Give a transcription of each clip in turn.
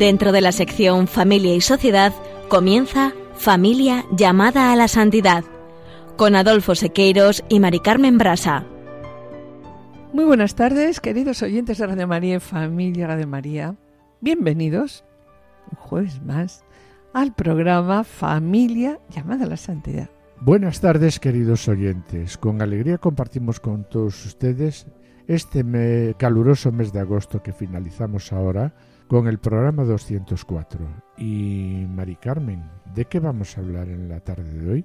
Dentro de la sección Familia y Sociedad comienza Familia llamada a la santidad con Adolfo Sequeiros y Mari Carmen Brasa. Muy buenas tardes, queridos oyentes de Radio María y Familia Radio María. Bienvenidos un jueves más al programa Familia llamada a la santidad. Buenas tardes, queridos oyentes. Con alegría compartimos con todos ustedes este caluroso mes de agosto que finalizamos ahora con el programa 204. Y Mari Carmen, ¿de qué vamos a hablar en la tarde de hoy?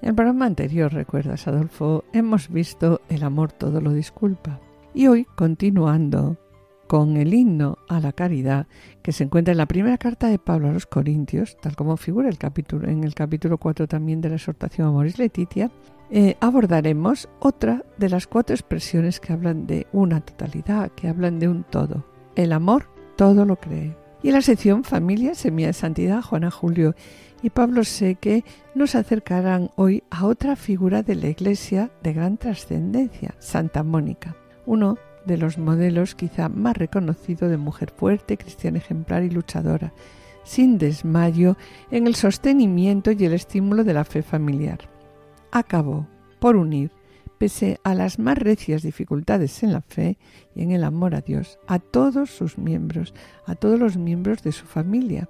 En el programa anterior, recuerdas, Adolfo, hemos visto El amor todo lo disculpa. Y hoy, continuando con el himno a la caridad que se encuentra en la primera carta de Pablo a los Corintios, tal como figura el capítulo, en el capítulo 4 también de la exhortación a Moris Letitia, eh, abordaremos otra de las cuatro expresiones que hablan de una totalidad, que hablan de un todo. El amor todo lo cree. Y en la sección Familia, Semilla de Santidad, Juana Julio y Pablo Seque nos acercarán hoy a otra figura de la Iglesia de gran trascendencia, Santa Mónica, uno de los modelos quizá más reconocido de mujer fuerte, cristiana ejemplar y luchadora, sin desmayo en el sostenimiento y el estímulo de la fe familiar. Acabó por unir pese a las más recias dificultades en la fe y en el amor a Dios, a todos sus miembros, a todos los miembros de su familia,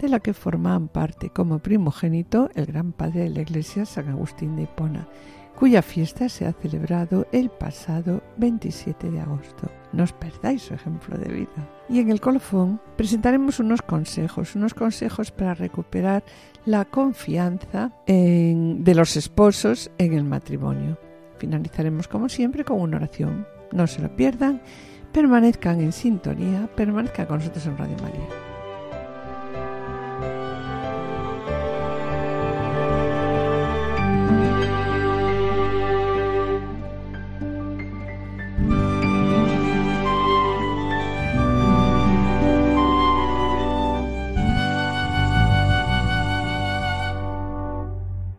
de la que formaban parte como primogénito el gran padre de la Iglesia San Agustín de Hipona, cuya fiesta se ha celebrado el pasado 27 de agosto. No os perdáis su ejemplo de vida. Y en el colofón presentaremos unos consejos, unos consejos para recuperar la confianza de los esposos en el matrimonio. Finalizaremos como siempre con una oración. No se lo pierdan, permanezcan en sintonía, permanezcan con nosotros en Radio María.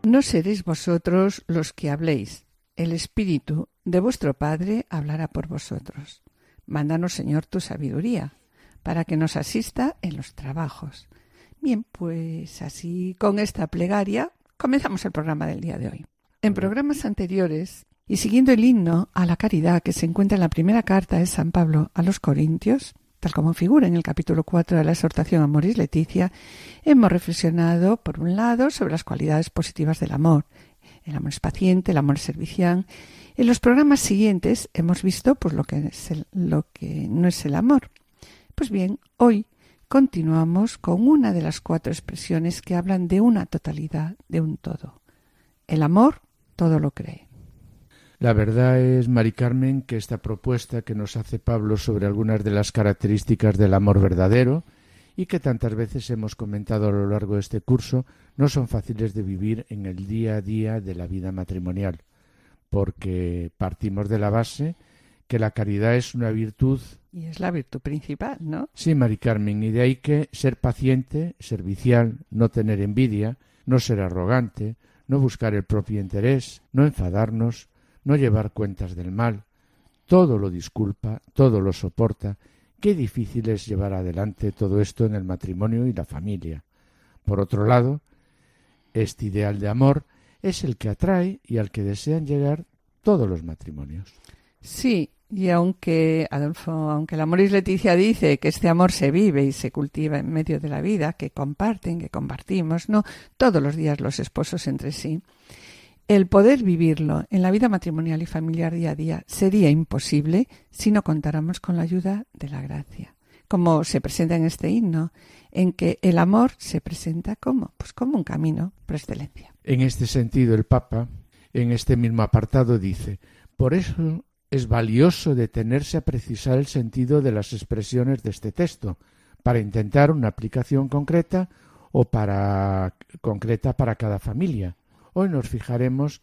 No seréis vosotros los que habléis, el Espíritu de vuestro Padre hablará por vosotros. Mándanos, Señor, tu sabiduría, para que nos asista en los trabajos. Bien, pues así con esta plegaria comenzamos el programa del día de hoy. En programas anteriores, y siguiendo el himno a la caridad que se encuentra en la primera carta de San Pablo a los Corintios, tal como figura en el capítulo 4 de la exhortación a Moris Leticia, hemos reflexionado, por un lado, sobre las cualidades positivas del amor, el amor es paciente, el amor es servicial. En los programas siguientes hemos visto pues, lo, que es lo que no es el amor. Pues bien, hoy continuamos con una de las cuatro expresiones que hablan de una totalidad, de un todo. El amor todo lo cree. La verdad es, Mari Carmen, que esta propuesta que nos hace Pablo sobre algunas de las características del amor verdadero y que tantas veces hemos comentado a lo largo de este curso, no son fáciles de vivir en el día a día de la vida matrimonial, porque partimos de la base que la caridad es una virtud. Y es la virtud principal, ¿no? Sí, Mari Carmen, y de ahí que ser paciente, servicial, no tener envidia, no ser arrogante, no buscar el propio interés, no enfadarnos, no llevar cuentas del mal, todo lo disculpa, todo lo soporta, Qué difícil es llevar adelante todo esto en el matrimonio y la familia. Por otro lado, este ideal de amor es el que atrae y al que desean llegar todos los matrimonios. Sí, y aunque, Adolfo, aunque la Moris Leticia dice que este amor se vive y se cultiva en medio de la vida, que comparten, que compartimos, no todos los días los esposos entre sí, el poder vivirlo en la vida matrimonial y familiar día a día sería imposible si no contáramos con la ayuda de la gracia, como se presenta en este himno, en que el amor se presenta como, pues como un camino por excelencia. En este sentido, el Papa, en este mismo apartado, dice, por eso es valioso detenerse a precisar el sentido de las expresiones de este texto, para intentar una aplicación concreta o para concreta para cada familia Hoy nos fijaremos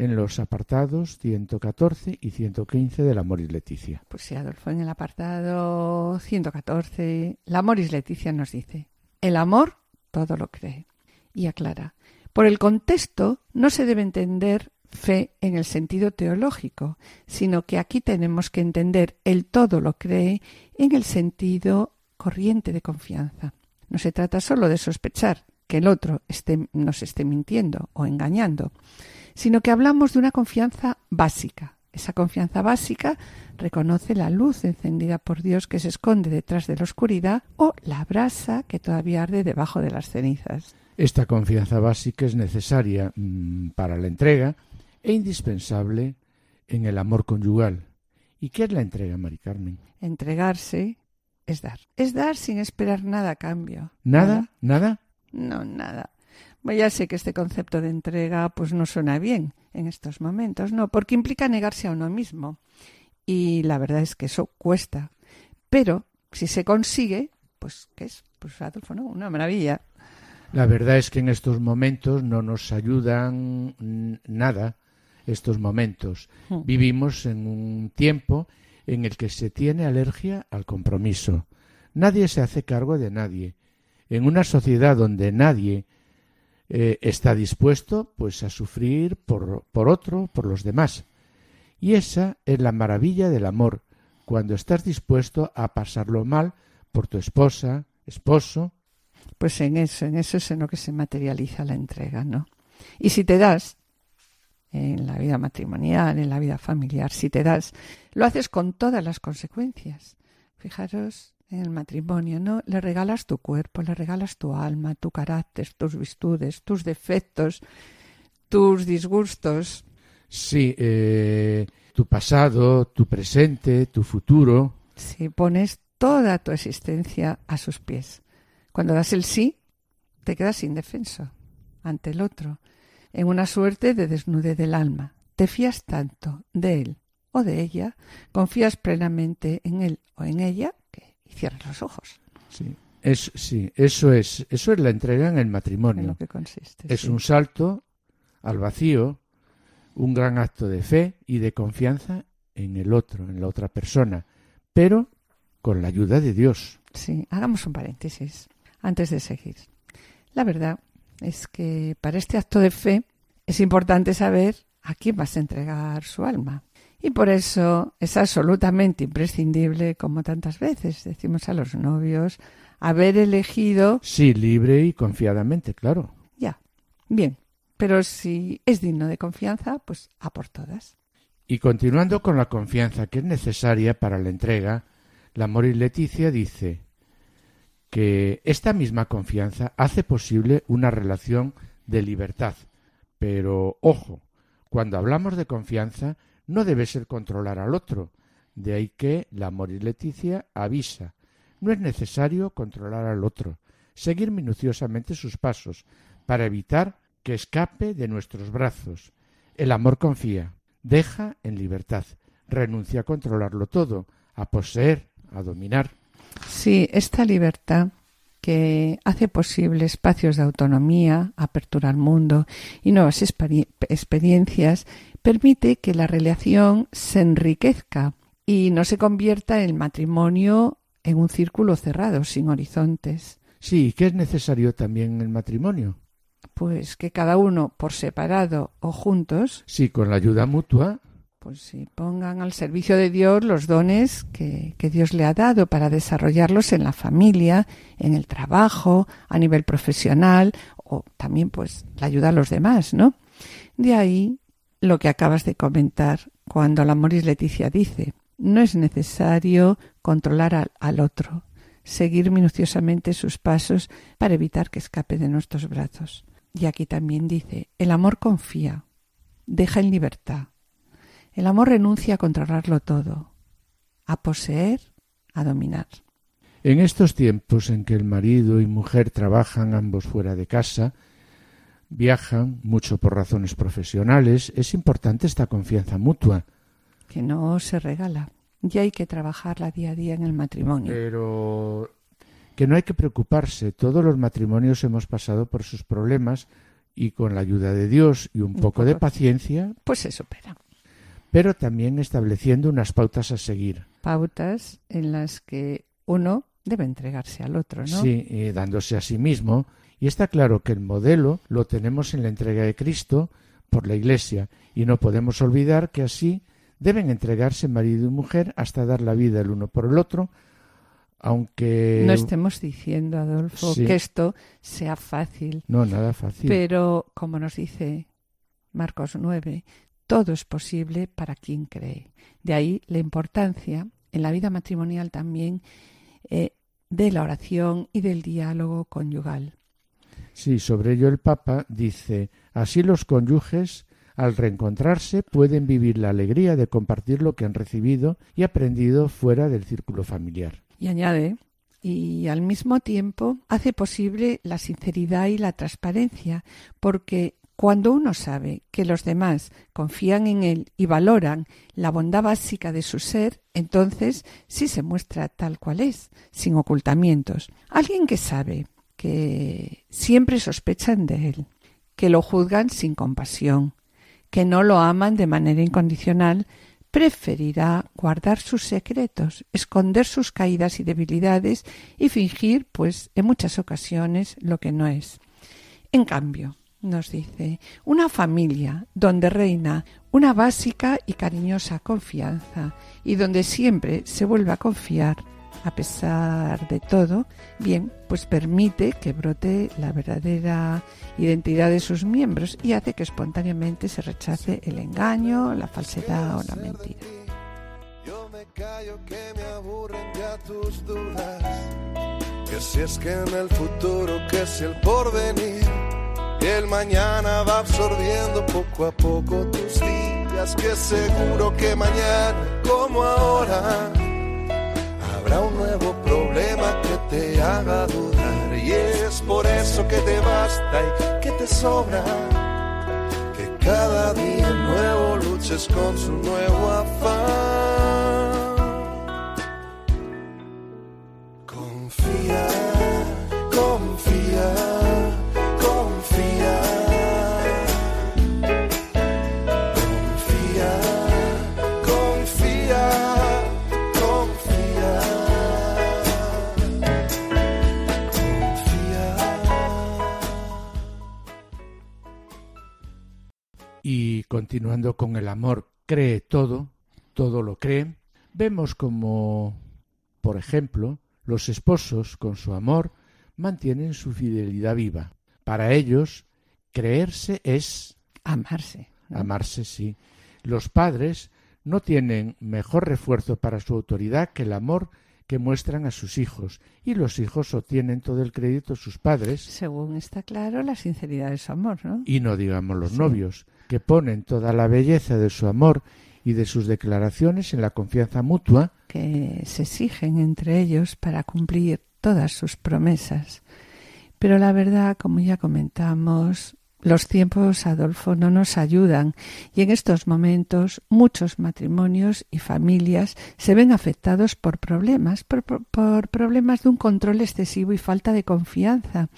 en los apartados 114 y 115 de la Moris Leticia. Pues sí, Adolfo, en el apartado 114, la Moris Leticia nos dice, el amor todo lo cree. Y aclara, por el contexto no se debe entender fe en el sentido teológico, sino que aquí tenemos que entender el todo lo cree en el sentido corriente de confianza. No se trata solo de sospechar que el otro esté, nos esté mintiendo o engañando, sino que hablamos de una confianza básica. Esa confianza básica reconoce la luz encendida por Dios que se esconde detrás de la oscuridad o la brasa que todavía arde debajo de las cenizas. Esta confianza básica es necesaria mmm, para la entrega e indispensable en el amor conyugal. ¿Y qué es la entrega, Mari Carmen? Entregarse es dar. Es dar sin esperar nada a cambio. ¿Nada? ¿Nada? No, nada. Bueno, ya sé que este concepto de entrega pues no suena bien en estos momentos, no, porque implica negarse a uno mismo. Y la verdad es que eso cuesta. Pero si se consigue, pues ¿qué es? Pues Adolfo, ¿no? Una maravilla. La verdad es que en estos momentos no nos ayudan nada estos momentos. Hmm. Vivimos en un tiempo en el que se tiene alergia al compromiso. Nadie se hace cargo de nadie. En una sociedad donde nadie eh, está dispuesto pues a sufrir por, por otro, por los demás. Y esa es la maravilla del amor, cuando estás dispuesto a pasarlo mal por tu esposa, esposo. Pues en eso, en eso es en lo que se materializa la entrega, ¿no? Y si te das, en la vida matrimonial, en la vida familiar, si te das, lo haces con todas las consecuencias. Fijaros en el matrimonio, ¿no? Le regalas tu cuerpo, le regalas tu alma, tu carácter, tus virtudes, tus defectos, tus disgustos. Sí, eh, tu pasado, tu presente, tu futuro. Si pones toda tu existencia a sus pies. Cuando das el sí, te quedas indefenso ante el otro, en una suerte de desnude del alma. Te fías tanto de él o de ella, confías plenamente en él o en ella, y cierras los ojos. Sí, es, sí, eso es, eso es la entrega en el matrimonio. En lo que consiste. es sí. un salto al vacío, un gran acto de fe y de confianza en el otro, en la otra persona, pero con la ayuda de Dios. Sí, hagamos un paréntesis antes de seguir. La verdad es que para este acto de fe es importante saber a quién vas a entregar su alma. Y por eso es absolutamente imprescindible, como tantas veces decimos a los novios, haber elegido. Sí, libre y confiadamente, claro. Ya, bien, pero si es digno de confianza, pues a por todas. Y continuando con la confianza que es necesaria para la entrega, la Moris Leticia dice que esta misma confianza hace posible una relación de libertad. Pero, ojo, cuando hablamos de confianza, no debe ser controlar al otro. De ahí que la Moris Leticia avisa. No es necesario controlar al otro, seguir minuciosamente sus pasos, para evitar que escape de nuestros brazos. El amor confía, deja en libertad, renuncia a controlarlo todo, a poseer, a dominar. Sí, esta libertad que hace posible espacios de autonomía, apertura al mundo y nuevas experiencias, permite que la relación se enriquezca y no se convierta el matrimonio en un círculo cerrado, sin horizontes. Sí, ¿qué es necesario también en el matrimonio? Pues que cada uno por separado o juntos. Sí, con la ayuda mutua. Pues sí, pongan al servicio de Dios los dones que, Dios le ha dado para desarrollarlos en la familia, en el trabajo, a nivel profesional o también pues la ayuda a los demás, ¿no? De ahí lo que acabas de comentar cuando la Moris Leticia dice, no es necesario controlar al, otro, seguir minuciosamente sus pasos para evitar que escape de nuestros brazos. Y aquí también dice, el amor confía, deja en libertad. El amor renuncia a controlarlo todo, a poseer, a dominar. En estos tiempos en que el marido y mujer trabajan ambos fuera de casa, viajan mucho por razones profesionales, es importante esta confianza mutua. Que no se regala. Y hay que trabajarla día a día en el matrimonio. Pero que no hay que preocuparse. Todos los matrimonios hemos pasado por sus problemas y con la ayuda de Dios y un, un poco, poco de paciencia, pues se supera. Pero también estableciendo unas pautas a seguir. Pautas en las que uno debe entregarse al otro, ¿no? Sí, y dándose a sí mismo. Y está claro que el modelo lo tenemos en la entrega de Cristo por la Iglesia y no podemos olvidar que así deben entregarse marido y mujer hasta dar la vida el uno por el otro, aunque... No estemos diciendo, Adolfo, Sí. que esto sea fácil, No, nada fácil. pero como nos dice Marcos 9, todo es posible para quien cree. De ahí la importancia en la vida matrimonial también eh, de la oración y del diálogo conyugal. Sí, sobre ello el Papa dice, así los cónyuges, al reencontrarse, pueden vivir la alegría de compartir lo que han recibido y aprendido fuera del círculo familiar. Y añade, y al mismo tiempo hace posible la sinceridad y la transparencia, porque cuando uno sabe que los demás confían en él y valoran la bondad básica de su ser, entonces sí se muestra tal cual es, sin ocultamientos. Alguien que sabe que siempre sospechan de él, que lo juzgan sin compasión, que no lo aman de manera incondicional, preferirá guardar sus secretos, esconder sus caídas y debilidades y fingir, pues, en muchas ocasiones lo que no es. En cambio, nos dice, una familia donde reina una básica y cariñosa confianza y donde siempre se vuelve a confiar a pesar de todo, bien, pues permite que brote la verdadera identidad de sus miembros y hace que espontáneamente se rechace el engaño, la falsedad o la mentira. Yo me callo que me aburren ya tus dudas. Que si es que en el futuro, que si el porvenir. Y el mañana va absorbiendo poco a poco tus días. Que seguro que mañana, como ahora, habrá un nuevo problema que te haga dudar. Y es por eso que te basta y que te sobra. Que cada día nuevo luches con su nuevo afán. Continuando con el amor, cree todo, todo lo cree, vemos como, por ejemplo, los esposos con su amor mantienen su fidelidad viva. Para ellos, creerse es Amarse. amarse, sí. Los padres no tienen mejor refuerzo para su autoridad que el amor que muestran a sus hijos, y los hijos obtienen todo el crédito de sus padres, Según está claro, la sinceridad de su amor, ¿no? y no digamos los Sí. novios, que ponen toda la belleza de su amor y de sus declaraciones en la confianza mutua, que se exigen entre ellos para cumplir todas sus promesas. Pero la verdad, como ya comentamos, los tiempos, Adolfo, no nos ayudan y en estos momentos muchos matrimonios y familias se ven afectados por problemas, por, por- problemas de un control excesivo y falta de confianza.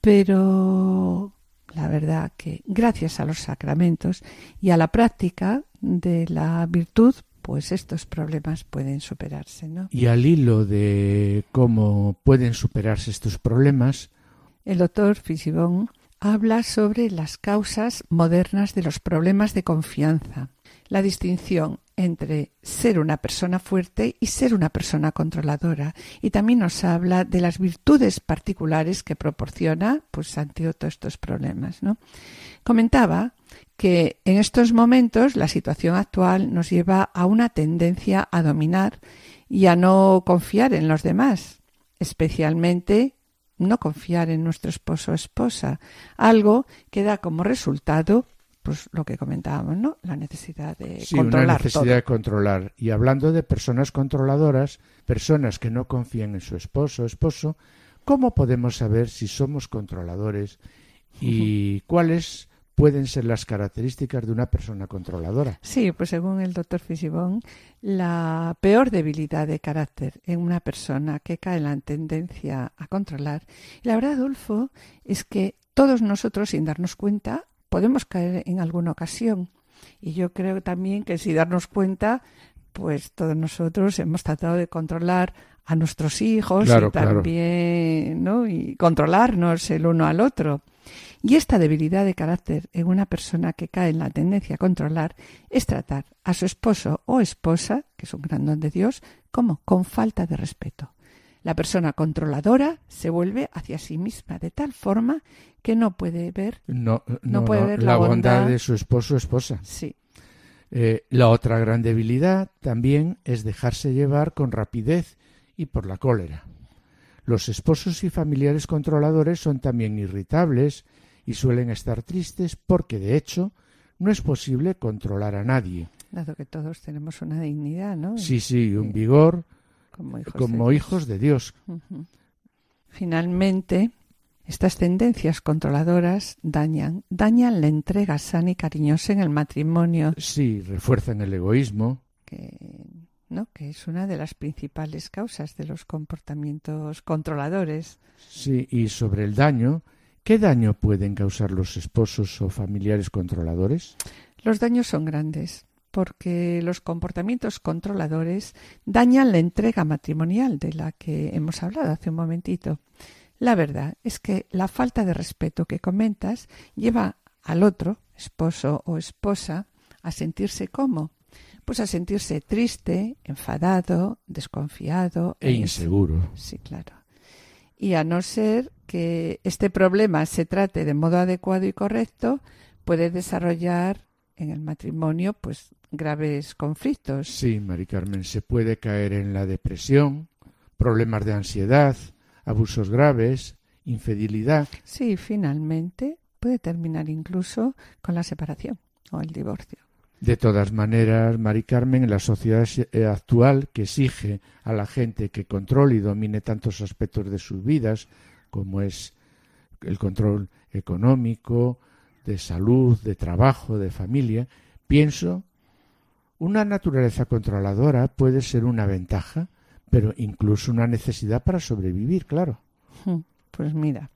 Pero la verdad que gracias a los sacramentos y a la práctica de la virtud, pues estos problemas pueden superarse, ¿no? y al hilo de cómo pueden superarse estos problemas, El doctor Fisibón habla sobre las causas modernas de los problemas de confianza, la distinción entre ser una persona fuerte y ser una persona controladora, y también nos habla de las virtudes particulares que proporciona pues ante todos estos problemas, ¿no? Comentaba que en estos momentos la situación actual nos lleva a una tendencia a dominar y a no confiar en los demás, especialmente no confiar en nuestro esposo o esposa, algo que da como resultado pues lo que comentábamos, ¿no? La necesidad de sí, una controlar necesidad todo. de controlar. Y hablando de personas controladoras, personas que no confían en su esposo o esposo, ¿cómo podemos saber si somos controladores y cuáles pueden ser las características de una persona controladora? Sí, pues según el doctor Fisibón, la peor debilidad de carácter en una persona que cae en la tendencia a controlar, y la verdad, Adolfo, es que todos nosotros, sin darnos cuenta, podemos caer en alguna ocasión. Y yo creo también que sin darnos cuenta, pues todos nosotros hemos tratado de controlar a nuestros hijos Claro, y claro. también, ¿no? Y controlarnos el uno al otro. Y esta debilidad de carácter en una persona que cae en la tendencia a controlar es tratar a su esposo o esposa, que es un gran don de Dios, como con falta de respeto. La persona controladora se vuelve hacia sí misma de tal forma que no puede ver, No, no, No puede ver la la bondad bondad. de su esposo o esposa. sí, Eh, la otra gran debilidad también es dejarse llevar con rapidez y por la cólera. Los esposos y familiares controladores son también irritables y suelen estar tristes porque, de hecho, no es posible controlar a nadie. dado que todos tenemos una dignidad, ¿no? Sí, sí, un vigor como hijos. de Dios. de. Finalmente, estas tendencias controladoras dañan, dañan la entrega sana y cariñosa en el matrimonio, Sí, refuerzan el egoísmo. que, ¿no? que es una de las principales causas de los comportamientos controladores. Sí, y sobre el daño, ¿qué daño pueden causar los esposos o familiares controladores? Los daños son grandes porque los comportamientos controladores dañan la entrega matrimonial de la que hemos hablado hace un momentito. La verdad es que la falta de respeto que comentas lleva al otro, esposo o esposa, a sentirse como, pues a sentirse triste, enfadado, desconfiado E inseguro. Sí, claro. Y a no ser que este problema se trate de modo adecuado y correcto, puede desarrollar en el matrimonio pues graves conflictos. Sí, Mari Carmen, se puede caer en la depresión, problemas de ansiedad, abusos graves, infidelidad. Sí, finalmente puede terminar incluso con la separación o el divorcio. De todas maneras, Mari Carmen, en la sociedad eh, actual que exige a la gente que controle y domine tantos aspectos de sus vidas, como es el control económico, de salud, de trabajo, de familia, pienso, una naturaleza controladora puede ser una ventaja, pero incluso una necesidad para sobrevivir, claro. Hmm, Pues mira,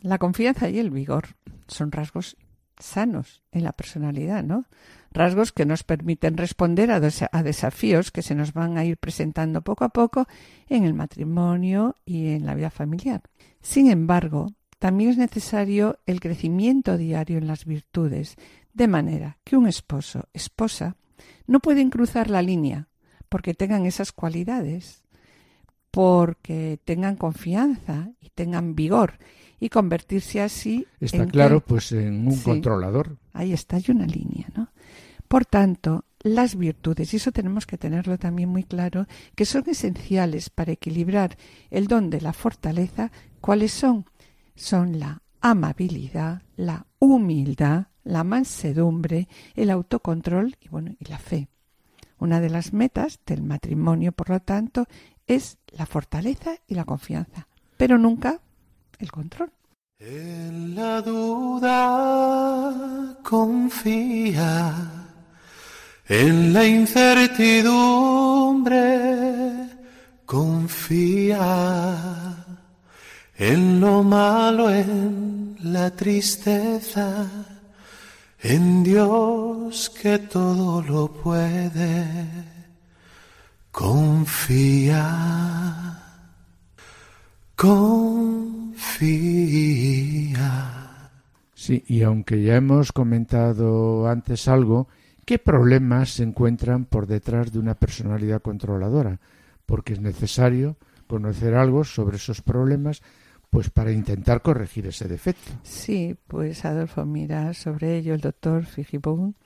la confianza y el vigor son rasgos sanos en la personalidad, ¿no? Rasgos que nos permiten responder a, desa- a desafíos que se nos van a ir presentando poco a poco en el matrimonio y en la vida familiar. Sin embargo, también es necesario el crecimiento diario en las virtudes, de manera que un esposo, esposa, no pueden cruzar la línea porque tengan esas cualidades, porque tengan confianza y tengan vigor y convertirse así Está en que- claro, pues en un Sí. controlador. Ahí está, hay una línea, ¿no? Por tanto, las virtudes, y eso tenemos que tenerlo también muy claro, que son esenciales para equilibrar el don de la fortaleza, ¿cuáles son? Son la amabilidad, la humildad, la mansedumbre, el autocontrol y bueno, y la fe. Una de las metas del matrimonio, por lo tanto, es la fortaleza y la confianza, pero nunca el control. En la duda confía, en la incertidumbre confía, en lo malo, en la tristeza, en Dios que todo lo puede, confía. Confía. Sí, y aunque ya hemos comentado antes algo, ¿qué problemas se encuentran por detrás de una personalidad controladora? Porque es necesario conocer algo sobre esos problemas, pues para intentar corregir ese defecto. Sí, pues Adolfo, mira, sobre ello el doctor Fijibón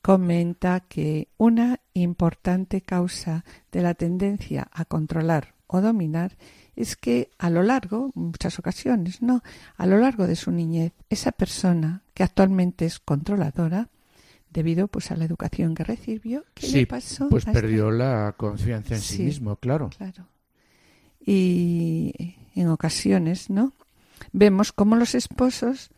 comenta que una importante causa de la tendencia a controlar o dominar es que a lo largo, en muchas ocasiones, ¿no? A lo largo de su niñez, esa persona que actualmente es controladora, debido pues a la educación que recibió, ¿qué sí, le pasó? pues a esta- perdió la confianza en sí, Sí. mismo, claro. Claro. Y en ocasiones, ¿no? Vemos cómo los esposos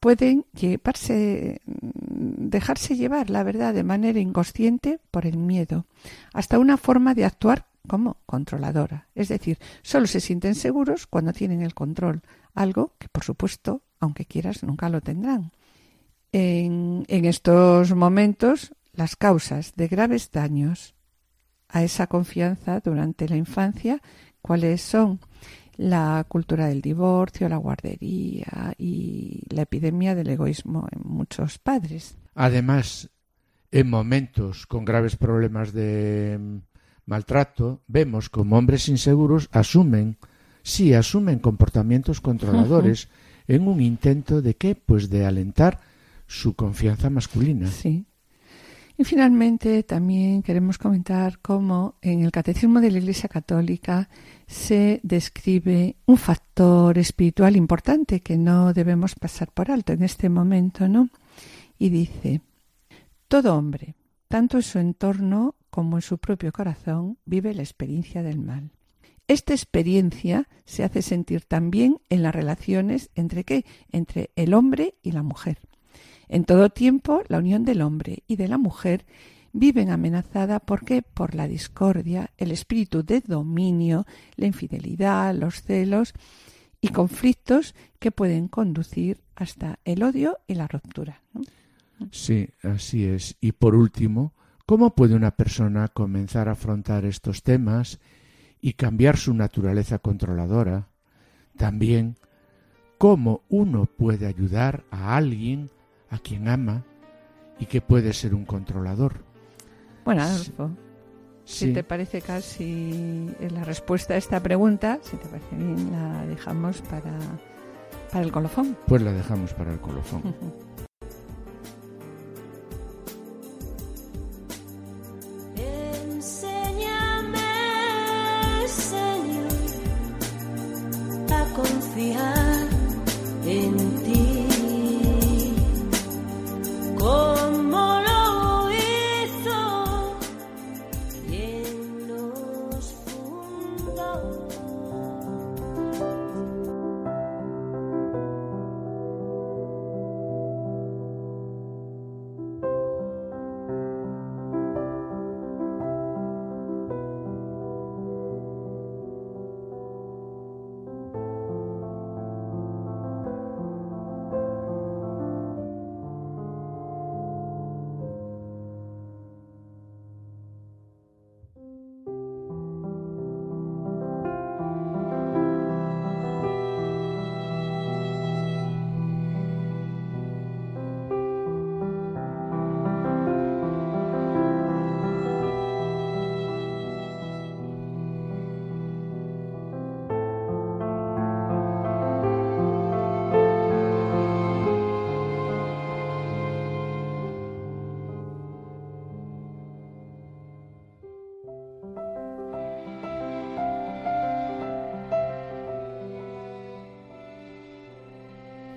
pueden llevarse, dejarse llevar, la verdad, de manera inconsciente por el miedo, hasta una forma de actuar como controladora. Es decir, solo se sienten seguros cuando tienen el control, algo que, por supuesto, aunque quieras, nunca lo tendrán. En, en estos momentos, las causas de graves daños a esa confianza durante la infancia, ¿cuáles son? La cultura del divorcio, la guardería y la epidemia del egoísmo en muchos padres. Además, en momentos con graves problemas de mm, maltrato, vemos como hombres inseguros asumen, sí, asumen comportamientos controladores en un intento de qué? Pues de alentar su confianza masculina. Sí. Y finalmente también queremos comentar cómo en el Catecismo de la Iglesia Católica se describe un factor espiritual importante que no debemos pasar por alto en este momento, ¿no? Y dice, todo hombre, tanto en su entorno como en su propio corazón, vive la experiencia del mal. Esta experiencia se hace sentir también en las relaciones entre qué? Entre el hombre y la mujer. En todo tiempo, la unión del hombre y de la mujer viven amenazada porque por la discordia, el espíritu de dominio, la infidelidad, los celos y conflictos que pueden conducir hasta el odio y la ruptura. Sí, así es. Y por último, ¿cómo puede una persona comenzar a afrontar estos temas y cambiar su naturaleza controladora? También, ¿cómo uno puede ayudar a alguien a quien ama y que puede ser un controlador. Bueno, Adolfo, si te parece casi la respuesta a esta pregunta, si te parece bien, la dejamos para, para el colofón. Pues la dejamos para el colofón.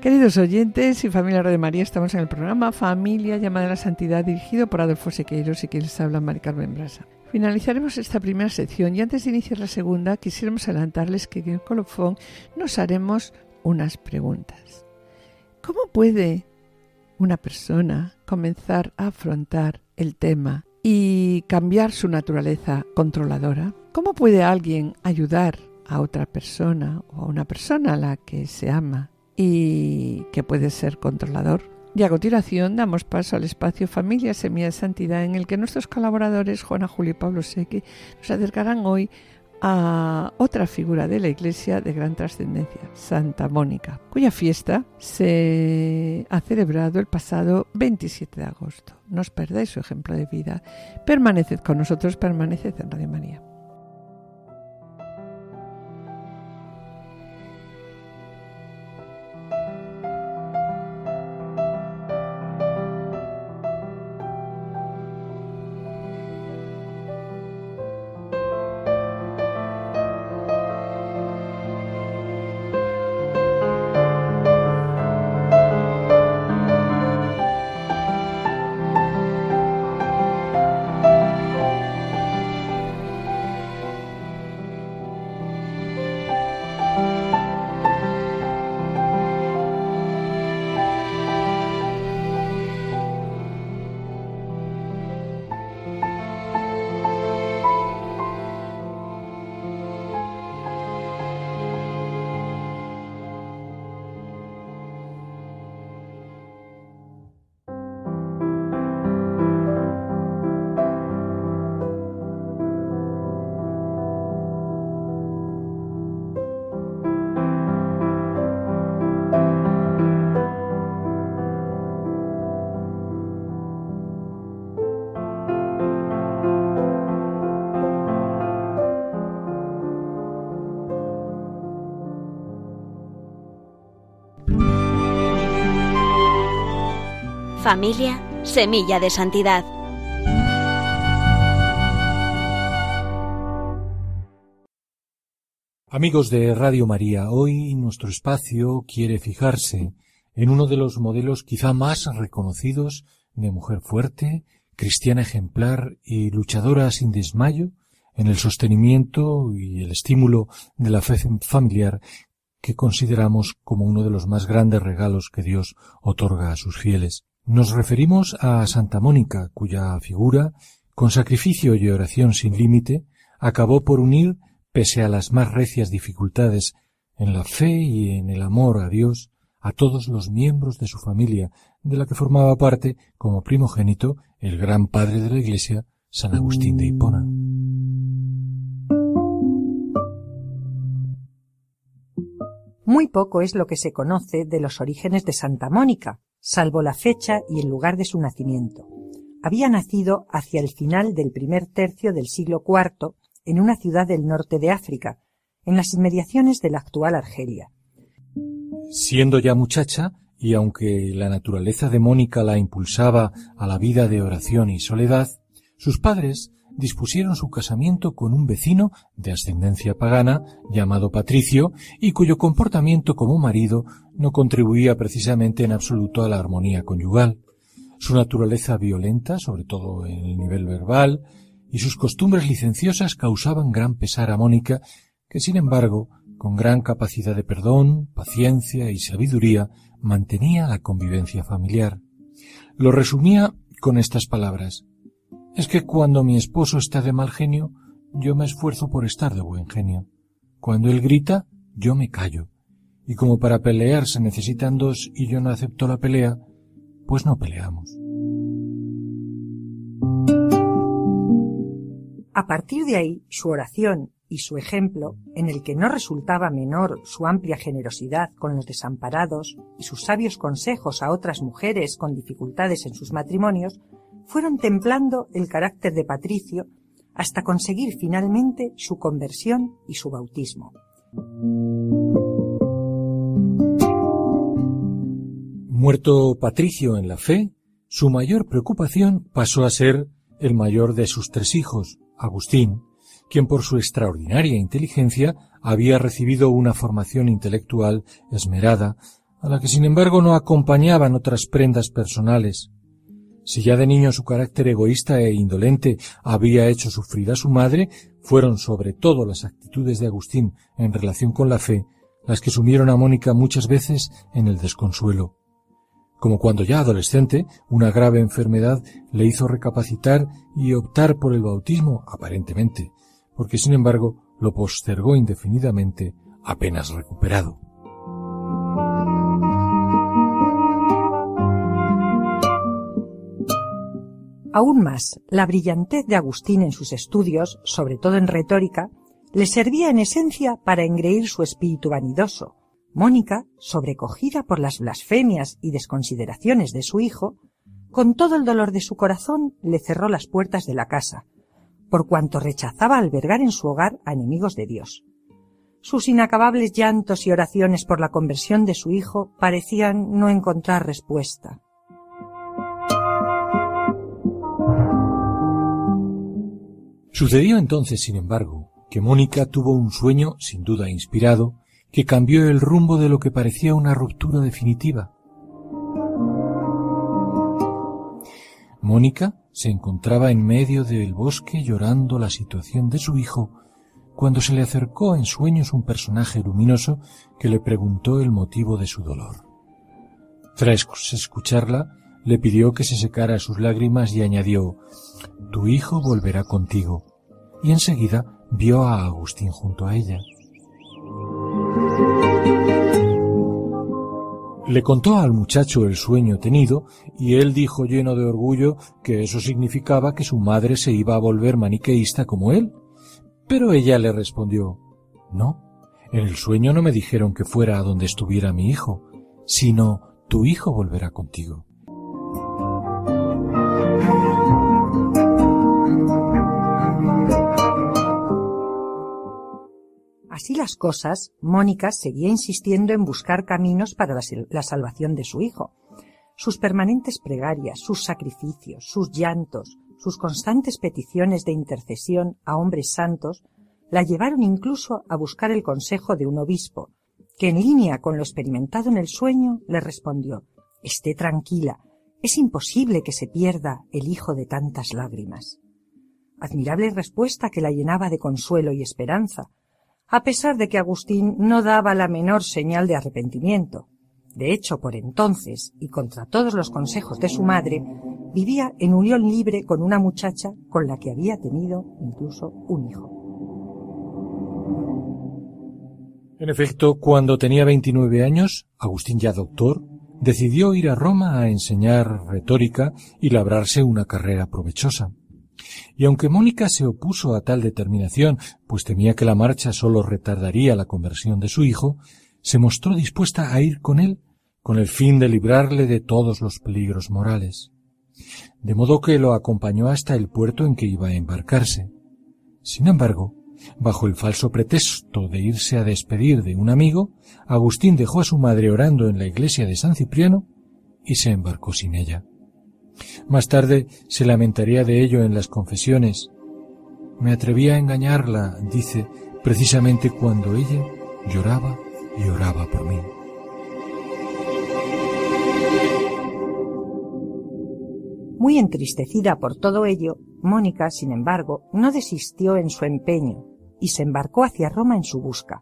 Queridos oyentes y familia de María, estamos en el programa Familia llamada a la Santidad dirigido por Adolfo Sequeiros y que les habla Mari Carmen Brasa. Finalizaremos esta primera sección y antes de iniciar la segunda quisiéramos adelantarles que en el colofón nos haremos unas preguntas. ¿Cómo puede una persona comenzar a afrontar el tema y cambiar su naturaleza controladora? ¿Cómo puede alguien ayudar a otra persona o a una persona a la que se ama y que puede ser controlador. Y a continuación damos paso al espacio Familia Semilla de Santidad en el que nuestros colaboradores Juana, Julio y Pablo Seque nos acercarán hoy a otra figura de la Iglesia de gran trascendencia, Santa Mónica, cuya fiesta se ha celebrado el pasado 27 de agosto. No os perdáis su ejemplo de vida. Permaneced con nosotros, permaneced en Radio María. Familia, semilla de santidad. Amigos de Radio María, hoy nuestro espacio quiere fijarse en uno de los modelos quizá más reconocidos de mujer fuerte, cristiana ejemplar y luchadora sin desmayo en el sostenimiento y el estímulo de la fe familiar que consideramos como uno de los más grandes regalos que Dios otorga a sus fieles. Nos referimos a Santa Mónica, cuya figura, con sacrificio y oración sin límite, acabó por unir, pese a las más recias dificultades, en la fe y en el amor a Dios, a todos los miembros de su familia, de la que formaba parte, como primogénito, el gran padre de la Iglesia, San Agustín de Hipona. Muy poco es lo que se conoce de los orígenes de Santa Mónica, salvo la fecha y el lugar de su nacimiento. Había nacido hacia el final del primer tercio del siglo IV en una ciudad del norte de África, en las inmediaciones de la actual Argelia. Siendo ya muchacha, y aunque la naturaleza de Mónica la impulsaba a la vida de oración y soledad, sus padres dispusieron su casamiento con un vecino de ascendencia pagana llamado Patricio y cuyo comportamiento como marido no contribuía precisamente en absoluto a la armonía conyugal. Su naturaleza violenta, sobre todo en el nivel verbal, y sus costumbres licenciosas causaban gran pesar a Mónica, que sin embargo, con gran capacidad de perdón, paciencia y sabiduría, mantenía la convivencia familiar. Lo resumía con estas palabras es que cuando mi esposo está de mal genio, yo me esfuerzo por estar de buen genio. Cuando él grita, yo me callo. Y como para pelear se necesitan dos y yo no acepto la pelea, pues no peleamos. A partir de ahí, su oración y su ejemplo, en el que no resultaba menor su amplia generosidad con los desamparados y sus sabios consejos a otras mujeres con dificultades en sus matrimonios, fueron templando el carácter de Patricio hasta conseguir finalmente su conversión y su bautismo. Muerto Patricio en la fe, su mayor preocupación pasó a ser el mayor de sus tres hijos, Agustín, quien por su extraordinaria inteligencia había recibido una formación intelectual esmerada, a la que sin embargo no acompañaban otras prendas personales, si ya de niño su carácter egoísta e indolente había hecho sufrir a su madre, fueron sobre todo las actitudes de Agustín en relación con la fe las que sumieron a Mónica muchas veces en el desconsuelo. Como cuando ya adolescente, una grave enfermedad le hizo recapacitar y optar por el bautismo, aparentemente, porque sin embargo lo postergó indefinidamente apenas recuperado. Aún más, la brillantez de Agustín en sus estudios, sobre todo en retórica, le servía en esencia para engreír su espíritu vanidoso. Mónica, sobrecogida por las blasfemias y desconsideraciones de su hijo, con todo el dolor de su corazón le cerró las puertas de la casa, por cuanto rechazaba albergar en su hogar a enemigos de Dios. Sus inacabables llantos y oraciones por la conversión de su hijo parecían no encontrar respuesta. Sucedió entonces, sin embargo, que Mónica tuvo un sueño, sin duda inspirado, que cambió el rumbo de lo que parecía una ruptura definitiva. Mónica se encontraba en medio del bosque llorando la situación de su hijo, cuando se le acercó en sueños un personaje luminoso que le preguntó el motivo de su dolor. Tras escucharla, le pidió que se secara sus lágrimas y añadió Tu hijo volverá contigo. Y enseguida vio a Agustín junto a ella. Le contó al muchacho el sueño tenido, y él dijo lleno de orgullo que eso significaba que su madre se iba a volver maniqueísta como él. Pero ella le respondió No, en el sueño no me dijeron que fuera a donde estuviera mi hijo, sino tu hijo volverá contigo. Así las cosas, Mónica seguía insistiendo en buscar caminos para la, salvación de su hijo. sus permanentes plegarias, sus sacrificios, sus llantos, sus constantes peticiones de intercesión a hombres santos, la llevaron incluso a buscar el consejo de un obispo, que en línea con lo experimentado en el sueño le respondió Esté tranquila, es imposible que se pierda el hijo de tantas lágrimas. Admirable respuesta que la llenaba de consuelo y esperanza, a pesar de que Agustín no daba la menor señal de arrepentimiento. De hecho, por entonces, y contra todos los consejos de su madre, vivía en unión libre con una muchacha con la que había tenido incluso un hijo. En efecto, cuando tenía 29 años, Agustín ya doctor, decidió ir a Roma a enseñar retórica y labrarse una carrera provechosa. Y aunque Mónica se opuso a tal determinación, pues temía que la marcha sólo retardaría la conversión de su hijo, se mostró dispuesta a ir con él con el fin de librarle de todos los peligros morales. De modo que lo acompañó hasta el puerto en que iba a embarcarse. Sin embargo, bajo el falso pretexto de irse a despedir de un amigo, Agustín dejó a su madre orando en la iglesia de San Cipriano y se embarcó sin ella. Más tarde se lamentaría de ello en las confesiones. Me atreví a engañarla, dice, precisamente cuando ella lloraba y oraba por mí. Muy entristecida por todo ello, Mónica, sin embargo, no desistió en su empeño y se embarcó hacia Roma en su busca.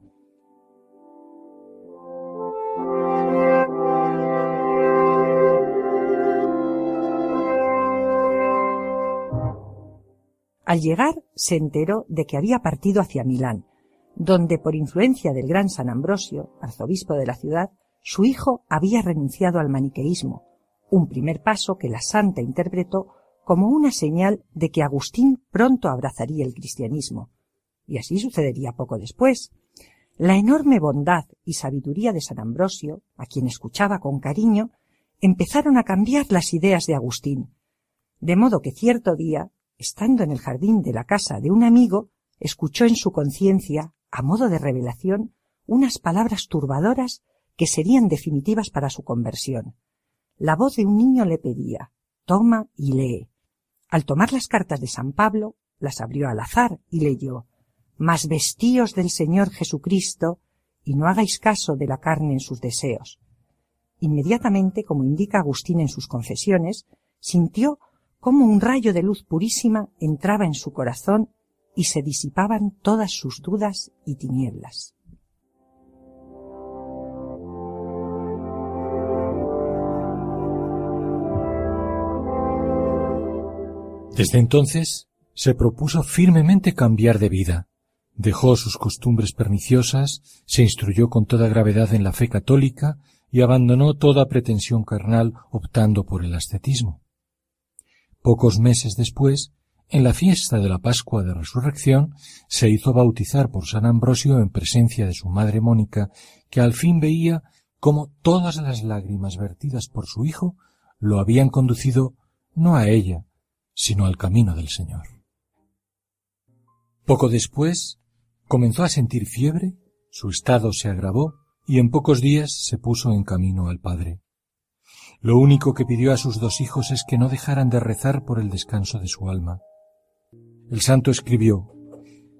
Al llegar se enteró de que había partido hacia Milán, donde por influencia del gran San Ambrosio, arzobispo de la ciudad, su hijo había renunciado al maniqueísmo, un primer paso que la santa interpretó como una señal de que Agustín pronto abrazaría el cristianismo. Y así sucedería poco después. La enorme bondad y sabiduría de San Ambrosio, a quien escuchaba con cariño, empezaron a cambiar las ideas de Agustín, de modo que cierto día, estando en el jardín de la casa de un amigo, escuchó en su conciencia a modo de revelación, unas palabras turbadoras que serían definitivas para su conversión. La voz de un niño le pedía Toma y lee. Al tomar las cartas de San Pablo, las abrió al azar y leyó Mas vestíos del Señor Jesucristo y no hagáis caso de la carne en sus deseos. Inmediatamente, como indica Agustín en sus confesiones, sintió como un rayo de luz purísima entraba en su corazón y se disipaban todas sus dudas y tinieblas. Desde entonces se propuso firmemente cambiar de vida. Dejó sus costumbres perniciosas, se instruyó con toda gravedad en la fe católica y abandonó toda pretensión carnal optando por el ascetismo. Pocos meses después en la fiesta de la Pascua de Resurrección se hizo bautizar por San Ambrosio en presencia de su madre Mónica, que al fin veía cómo todas las lágrimas vertidas por su hijo lo habían conducido no a ella, sino al camino del Señor. Poco después comenzó a sentir fiebre, su estado se agravó y en pocos días se puso en camino al Padre. Lo único que pidió a sus dos hijos es que no dejaran de rezar por el descanso de su alma. El santo escribió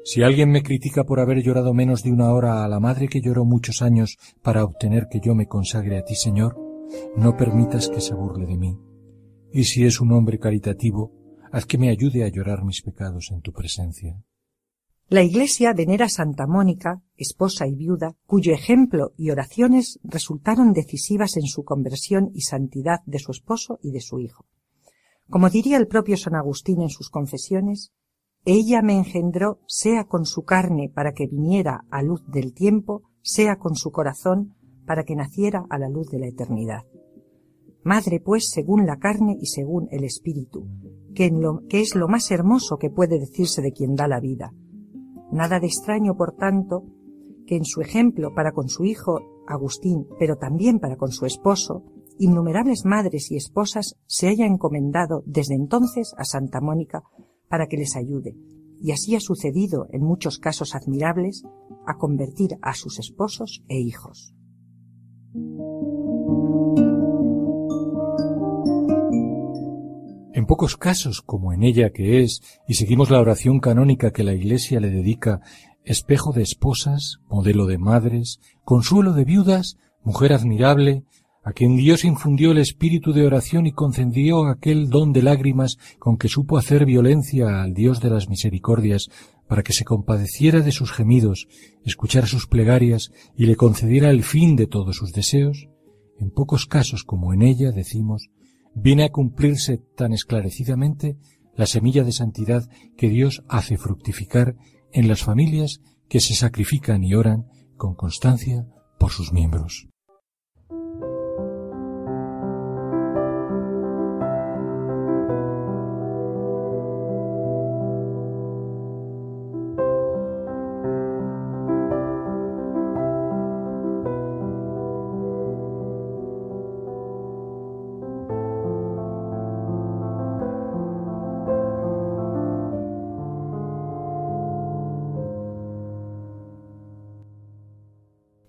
Si alguien me critica por haber llorado menos de una hora a la madre que lloró muchos años para obtener que yo me consagre a ti, Señor, no permitas que se burle de mí. Y si es un hombre caritativo, haz que me ayude a llorar mis pecados en tu presencia. La Iglesia venera Santa Mónica, esposa y viuda, cuyo ejemplo y oraciones resultaron decisivas en su conversión y santidad de su esposo y de su hijo. Como diría el propio San Agustín en sus confesiones, ella me engendró sea con su carne para que viniera a luz del tiempo, sea con su corazón para que naciera a la luz de la eternidad. Madre, pues, según la carne y según el espíritu, que, en lo, que es lo más hermoso que puede decirse de quien da la vida. Nada de extraño, por tanto, que en su ejemplo para con su hijo Agustín, pero también para con su esposo, innumerables madres y esposas se hayan encomendado desde entonces a Santa Mónica para que les ayude, y así ha sucedido en muchos casos admirables a convertir a sus esposos e hijos. En pocos casos, como en ella que es, y seguimos la oración canónica que la Iglesia le dedica, espejo de esposas, modelo de madres, consuelo de viudas, mujer admirable, a quien Dios infundió el espíritu de oración y concedió aquel don de lágrimas con que supo hacer violencia al Dios de las misericordias, para que se compadeciera de sus gemidos, escuchara sus plegarias y le concediera el fin de todos sus deseos, en pocos casos como en ella decimos, viene a cumplirse tan esclarecidamente la semilla de santidad que Dios hace fructificar en las familias que se sacrifican y oran con constancia por sus miembros.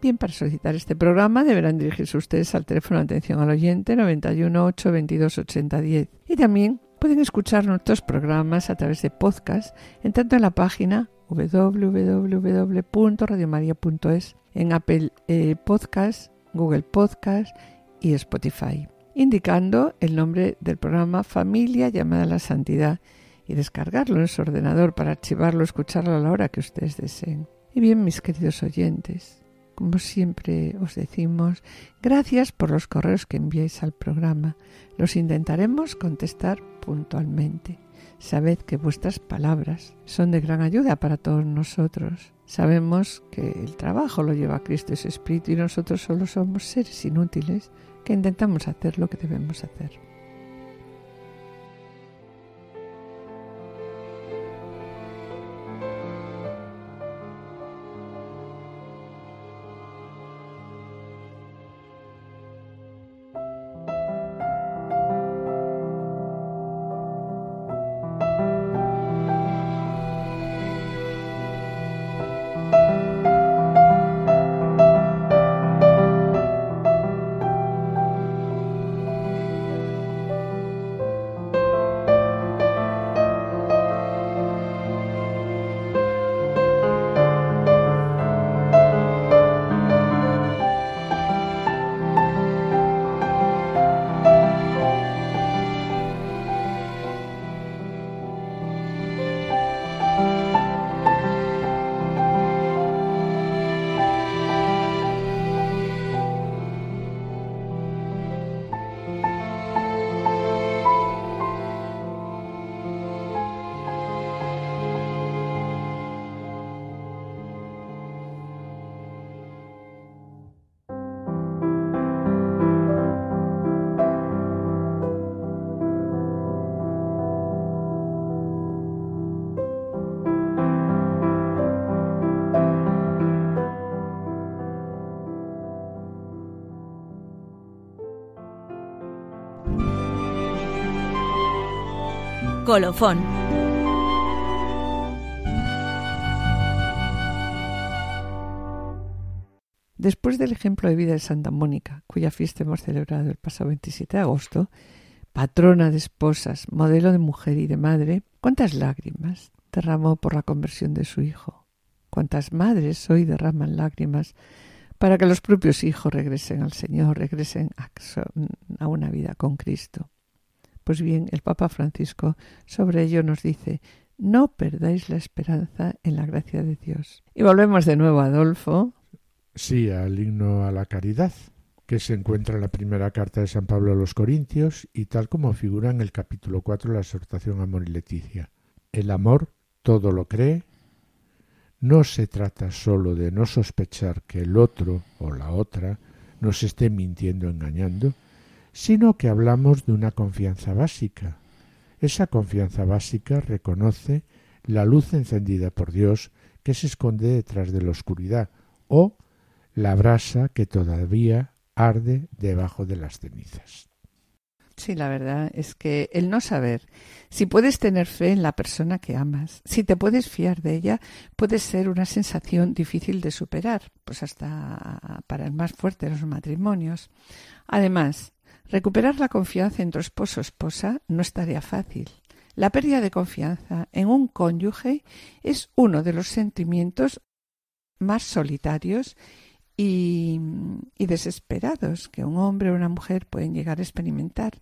Bien, para solicitar este programa deberán dirigirse ustedes al teléfono de atención al oyente 91 8 22 80 10 y también pueden escuchar nuestros programas a través de podcast en tanto en la página www.radiomaria.es en Apple eh, Podcast, Google Podcast y Spotify, indicando el nombre del programa Familia llamada a la Santidad y descargarlo en su ordenador para archivarlo, escucharlo a la hora que ustedes deseen. Y bien, mis queridos oyentes, como siempre os decimos, gracias por los correos que enviáis al programa. Los intentaremos contestar puntualmente. Sabed que vuestras palabras son de gran ayuda para todos nosotros. Sabemos que el trabajo lo lleva Cristo y su Espíritu y nosotros solo somos seres inútiles que intentamos hacer lo que debemos hacer. Colofón. Después del ejemplo de vida de Santa Mónica, cuya fiesta hemos celebrado el pasado 27 de agosto, patrona de esposas, modelo de mujer y de madre, ¿cuántas lágrimas derramó por la conversión de su hijo? ¿Cuántas madres hoy derraman lágrimas para que los propios hijos regresen al Señor, regresen a una vida con Cristo? Pues bien, el Papa Francisco sobre ello nos dice, no perdáis la esperanza en la gracia de Dios. Y volvemos de nuevo, Adolfo. Sí, al himno a la caridad, que se encuentra en la primera carta de San Pablo a los Corintios y tal como figura en el capítulo 4 de la exhortación Amor y Leticia. El amor todo lo cree. No se trata sólo de no sospechar que el otro o la otra nos esté mintiendo, engañando, sino que hablamos de una confianza básica. Esa confianza básica reconoce la luz encendida por Dios que se esconde detrás de la oscuridad, o la brasa que todavía arde debajo de las cenizas. Sí, la verdad es que el no saber si puedes tener fe en la persona que amas, si te puedes fiar de ella, puede ser una sensación difícil de superar, pues hasta para el más fuerte de los matrimonios. Además, recuperar la confianza en tu esposo esposa no es tarea fácil. La pérdida de confianza en un cónyuge es uno de los sentimientos más solitarios y, desesperados que un hombre o una mujer pueden llegar a experimentar.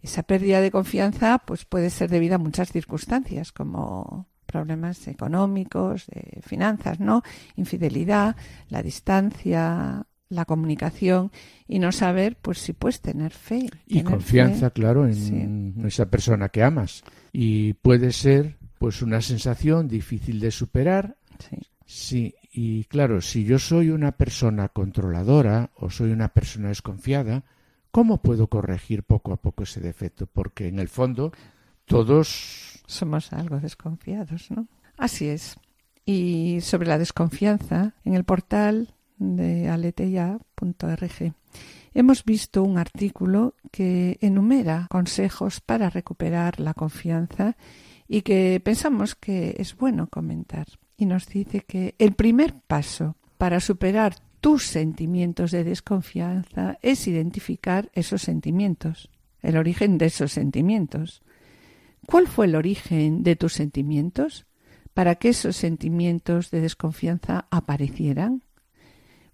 Esa pérdida de confianza pues puede ser debida a muchas circunstancias como problemas económicos, de finanzas, ¿no? Infidelidad, la distancia, la comunicación y no saber pues si puedes tener fe. Y confianza, claro, en esa persona que amas. Y puede ser pues una sensación difícil de superar. Sí. Sí, y claro, si yo soy una persona controladora o soy una persona desconfiada, ¿cómo puedo corregir poco a poco ese defecto? Porque en el fondo todos somos algo desconfiados, ¿no? Así es. Y sobre la desconfianza, en el portal de aleteya.org hemos visto un artículo que enumera consejos para recuperar la confianza y que pensamos que es bueno comentar y nos dice que el primer paso para superar tus sentimientos de desconfianza es identificar esos sentimientos, el origen de esos sentimientos. ¿Cuál fue el origen de tus sentimientos para que esos sentimientos de desconfianza aparecieran?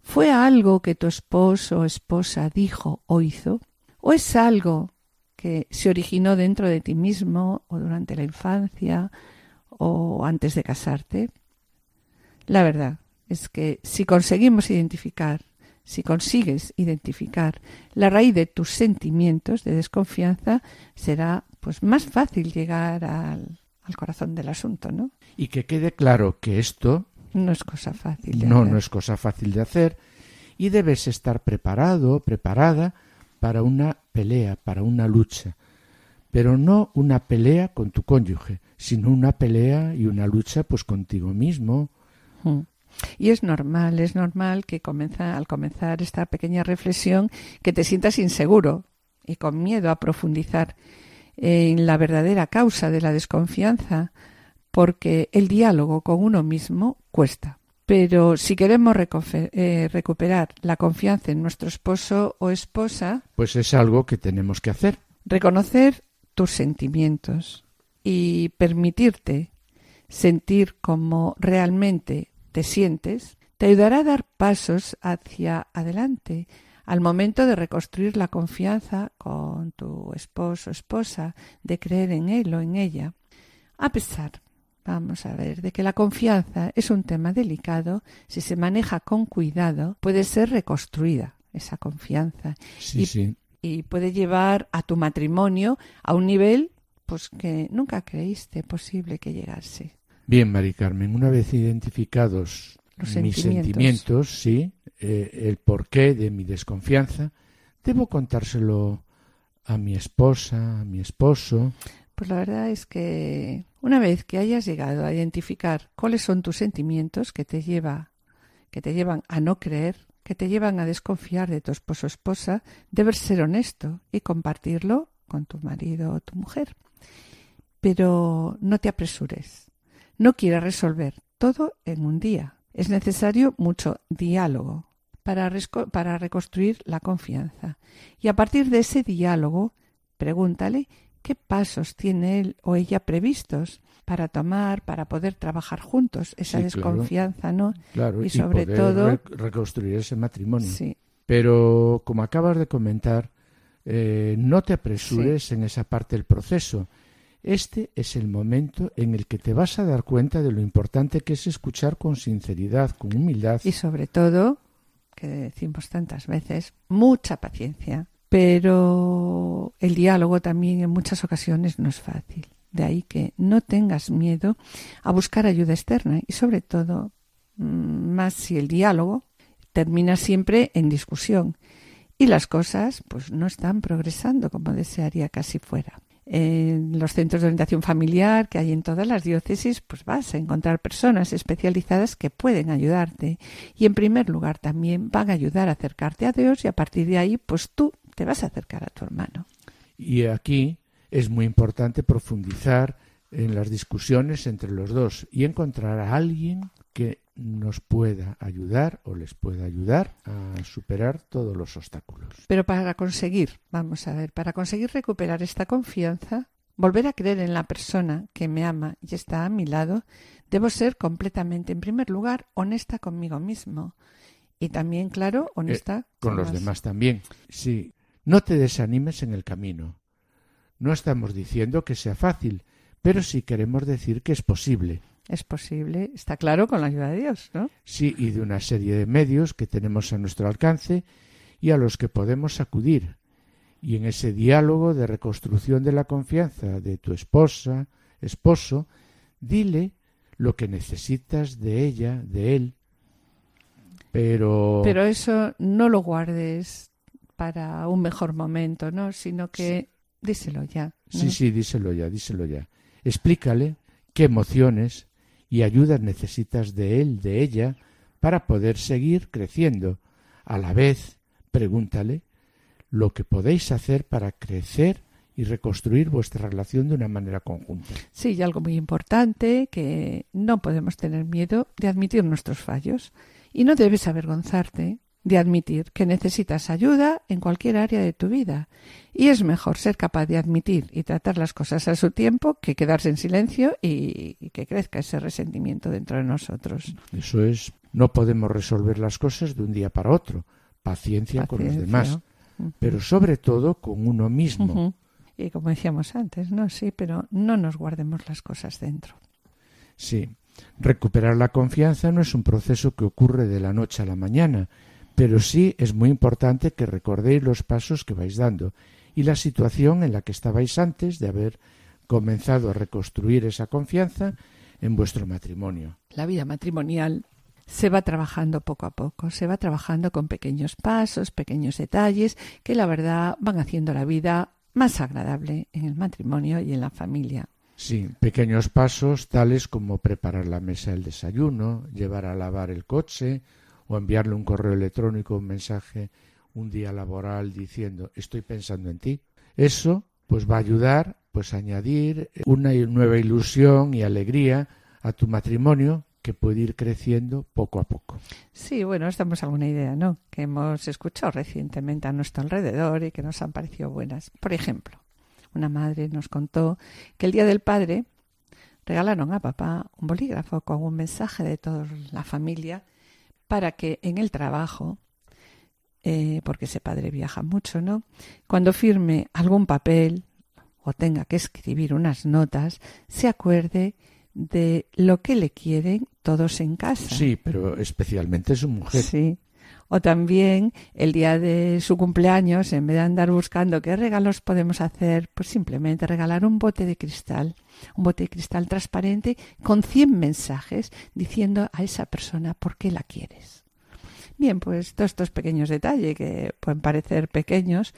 ¿Fue algo que tu esposo o esposa dijo o hizo? ¿O es algo que se originó dentro de ti mismo o durante la infancia o antes de casarte? La verdad es que si conseguimos identificar, si consigues identificar la raíz de tus sentimientos de desconfianza, será pues más fácil llegar al, corazón del asunto, ¿no? Y que quede claro que esto no es cosa fácil. De no, no es cosa fácil de hacer. Y debes estar preparado, preparada para una pelea, para una lucha, pero no una pelea con tu cónyuge, sino una pelea y una lucha pues contigo mismo, y es normal, es normal que al comenzar esta pequeña reflexión que te sientas inseguro y con miedo a profundizar en la verdadera causa de la desconfianza, porque el diálogo con uno mismo cuesta. Pero si queremos eh, recuperar la confianza en nuestro esposo o esposa, pues es algo que tenemos que hacer. Reconocer tus sentimientos y permitirte sentir como realmente te sientes, te ayudará a dar pasos hacia adelante al momento de reconstruir la confianza con tu esposo o esposa, de creer en él o en ella. A pesar, vamos a ver, de que la confianza es un tema delicado, si se maneja con cuidado, puede ser reconstruida esa confianza. Sí, sí. y puede llevar a tu matrimonio a un nivel pues que nunca creíste posible que llegase. Bien, Mari Carmen, una vez identificados mis sentimientos, sí, eh, el porqué de mi desconfianza, debo contárselo a mi esposa, a mi esposo. Pues la verdad es que una vez que hayas llegado a identificar cuáles son tus sentimientos que te lleva, que te llevan a no creer, que te llevan a desconfiar de tu esposo o esposa, debes ser honesto y compartirlo con tu marido o tu mujer. Pero no te apresures no quiere resolver todo en un día. Es necesario mucho diálogo para, para reconstruir la confianza. Y a partir de ese diálogo, pregúntale qué pasos tiene él o ella previstos para tomar, para poder trabajar juntos esa desconfianza, ¿no? Claro, y sobre todo reconstruir ese matrimonio. Sí. Pero como acabas de comentar, eh, no te apresures en esa parte del proceso. Este es el momento en el que te vas a dar cuenta de lo importante que es escuchar con sinceridad, con humildad. Y sobre todo, que decimos tantas veces, mucha paciencia. Pero el diálogo también en muchas ocasiones no es fácil. De ahí que no tengas miedo a buscar ayuda externa y sobre todo, mm, más si el diálogo termina siempre en discusión y las cosas pues no están progresando como desearía casi fuera. en los centros de orientación familiar que hay en todas las diócesis, pues vas a encontrar personas especializadas que pueden ayudarte. Y en primer lugar también van a ayudar a acercarte a Dios y a partir de ahí, pues tú te vas a acercar a tu hermano. Y aquí es muy importante profundizar en las discusiones entre los dos y encontrar a alguien que nos pueda ayudar o les pueda ayudar a superar todos los obstáculos. Pero para conseguir, vamos a ver, para conseguir recuperar esta confianza, volver a creer en la persona que me ama y está a mi lado, debo ser completamente, en primer lugar, honesta conmigo mismo. Y también, claro, honesta eh, con, los demás también. Sí, no te desanimes en el camino. No estamos diciendo que sea fácil, pero sí queremos decir que es posible. Es posible, está claro, con la ayuda de Dios, ¿no? Sí, y de una serie de medios que tenemos a nuestro alcance y a los que podemos acudir. Y en ese diálogo de reconstrucción de la confianza de tu esposa, esposo, dile lo que necesitas de ella, de él. Pero. Pero eso no lo guardes para un mejor momento, ¿no? Sino que díselo ya. Sí, sí, díselo ya, díselo ya. Explícale qué emociones, y ayuda necesitas de él, de ella, para poder seguir creciendo. A la vez, pregúntale lo que podéis hacer para crecer y reconstruir vuestra relación de una manera conjunta. Sí, y algo muy importante, que no podemos tener miedo de admitir nuestros fallos y no debes avergonzarte de admitir que necesitas ayuda en cualquier área de tu vida. Y es mejor ser capaz de admitir y tratar las cosas a su tiempo que quedarse en silencio y, que crezca ese resentimiento dentro de nosotros. Eso es, no podemos resolver las cosas de un día para otro. Paciencia, con los demás, pero sobre todo con uno mismo. Y como decíamos antes, ¿no? Sí, pero no nos guardemos las cosas dentro. Sí. Recuperar la confianza no es un proceso que ocurre de la noche a la mañana, pero sí es muy importante que recordéis los pasos que vais dando y la situación en la que estabais antes de haber comenzado a reconstruir esa confianza en vuestro matrimonio. La vida matrimonial se va trabajando poco a poco, se va trabajando con pequeños pasos, pequeños detalles que la verdad van haciendo la vida más agradable en el matrimonio y en la familia. Sí, pequeños pasos tales como preparar la mesa del desayuno, llevar a lavar el coche o enviarle un correo electrónico, un mensaje, un día laboral diciendo estoy pensando en ti. Eso pues va a ayudar pues a añadir una nueva ilusión y alegría a tu matrimonio que puede ir creciendo poco a poco. Sí, bueno, estamos alguna idea, ¿no? Que hemos escuchado recientemente a nuestro alrededor y que nos han parecido buenas. Por ejemplo, una madre nos contó que el Día del Padre regalaron a papá un bolígrafo con un mensaje de toda la familia para que en el trabajo, eh, porque ese padre viaja mucho, ¿no? Cuando firme algún papel o tenga que escribir unas notas, se acuerde de lo que le quieren todos en casa. Sí, pero especialmente su mujer. Sí. O también el día de su cumpleaños, en vez de andar buscando qué regalos podemos hacer, pues simplemente regalar un bote de cristal, un bote de cristal transparente con 100 mensajes diciendo a esa persona por qué la quieres. Bien, pues todos estos pequeños detalles que pueden parecer pequeños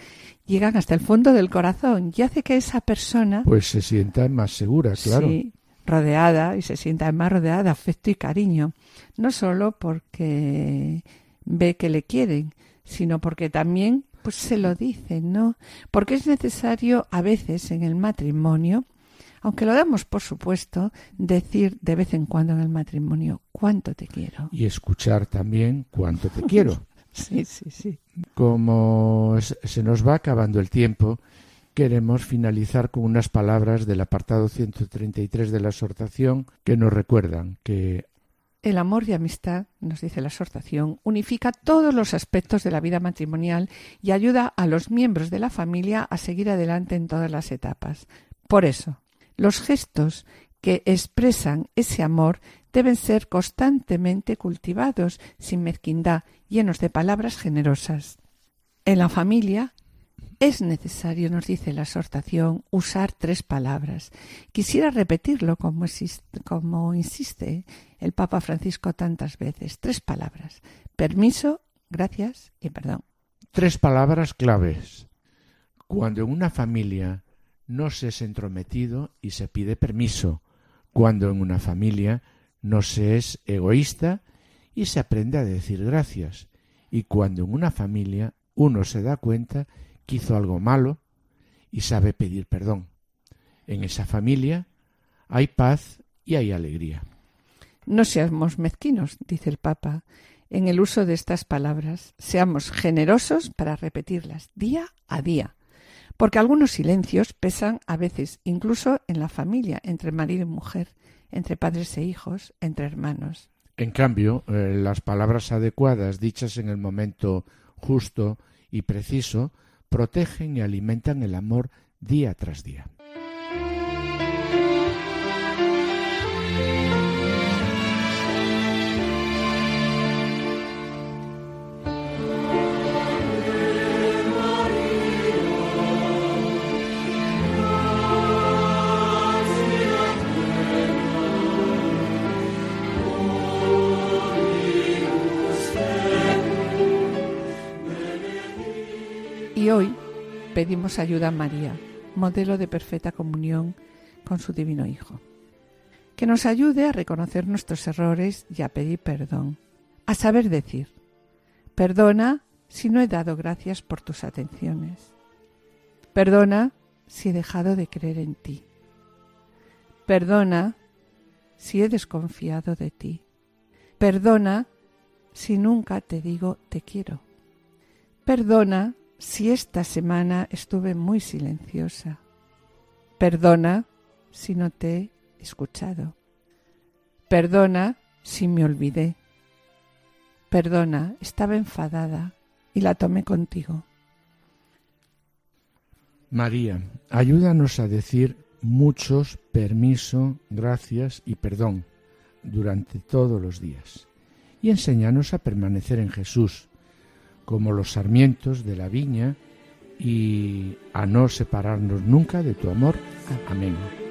llegan hasta el fondo del corazón y hace que esa persona pues se sienta más segura, claro. Sí, rodeada y se sienta más rodeada de afecto y cariño, no solo porque ve que le quieren, sino porque también pues se lo dicen, ¿no? Porque es necesario a veces en el matrimonio, aunque lo damos por supuesto, decir de vez en cuando en el matrimonio cuánto te quiero. Y escuchar también cuánto te quiero. sí, sí, sí. Como se nos va acabando el tiempo, queremos finalizar con unas palabras del apartado 133 de la exhortación que nos recuerdan que el amor y amistad, nos dice la exhortación, unifica todos los aspectos de la vida matrimonial y ayuda a los miembros de la familia a seguir adelante en todas las etapas. Por eso, los gestos que expresan ese amor deben ser constantemente cultivados, sin mezquindad, llenos de palabras generosas. En la familia es necesario, nos dice la exhortación, usar tres palabras. Quisiera repetirlo como, como insiste el Papa Francisco tantas veces. Tres palabras. Permiso, gracias y perdón. Tres palabras claves. Cuando en una familia no se es entrometido y se pide permiso, cuando en una familia no se es egoísta y se aprende a decir gracias, y cuando en una familia uno se da cuenta que hizo algo malo y sabe pedir perdón. En esa familia hay paz y hay alegría. No seamos mezquinos, dice el Papa, en el uso de estas palabras. Seamos generosos para repetirlas día a día, porque algunos silencios pesan a veces incluso en la familia, entre marido y mujer, entre padres e hijos, entre hermanos. En cambio, eh, las palabras adecuadas, dichas en el momento justo y preciso, protegen y alimentan el amor día tras día. Y hoy pedimos ayuda a María, modelo de perfecta comunión con su divino Hijo. Que nos ayude a reconocer nuestros errores y a pedir perdón, a saber decir, perdona si no he dado gracias por tus atenciones, perdona si he dejado de creer en ti, perdona si he desconfiado de ti, perdona si nunca te digo te quiero, perdona si esta semana estuve muy silenciosa. Perdona si no te he escuchado. Perdona si me olvidé. Perdona, estaba enfadada y la tomé contigo. María, ayúdanos a decir muchos permiso, gracias y perdón durante todos los días. Y enséñanos a permanecer en Jesús, como los sarmientos de la viña, y a no separarnos nunca de tu amor. Amén.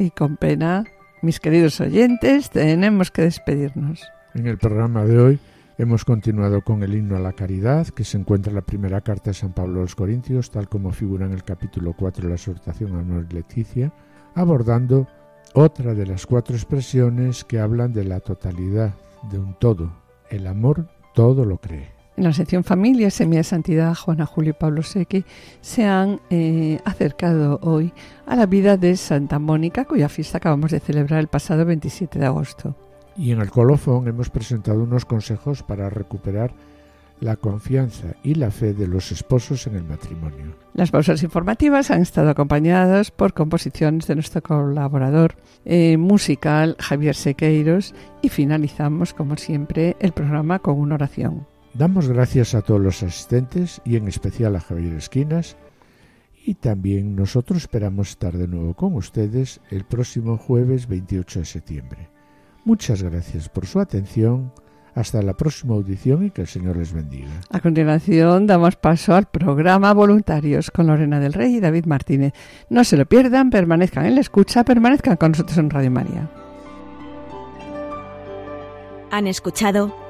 Y con pena, mis queridos oyentes, tenemos que despedirnos. En el programa de hoy hemos continuado con el himno a la caridad, que se encuentra en la primera carta de San Pablo a los Corintios, tal como figura en el capítulo 4 de la exhortación a Honor Leticia, abordando otra de las cuatro expresiones que hablan de la totalidad, de un todo. El amor todo lo cree. En la sección Familia, Semilla Santidad, Juana Julio y Pablo Sequi se han eh, acercado hoy a la vida de Santa Mónica, cuya fiesta acabamos de celebrar el pasado 27 de agosto. Y en el colofón hemos presentado unos consejos para recuperar la confianza y la fe de los esposos en el matrimonio. Las pausas informativas han estado acompañadas por composiciones de nuestro colaborador eh, musical Javier Sequeiros y finalizamos, como siempre, el programa con una oración. Damos gracias a todos los asistentes y en especial a Javier Esquinas y también nosotros esperamos estar de nuevo con ustedes el próximo jueves 28 de septiembre. Muchas gracias por su atención. Hasta la próxima audición y que el Señor les bendiga. A continuación damos paso al programa Voluntarios con Lorena del Rey y David Martínez. No se lo pierdan, permanezcan en la escucha, permanezcan con nosotros en Radio María. Han escuchado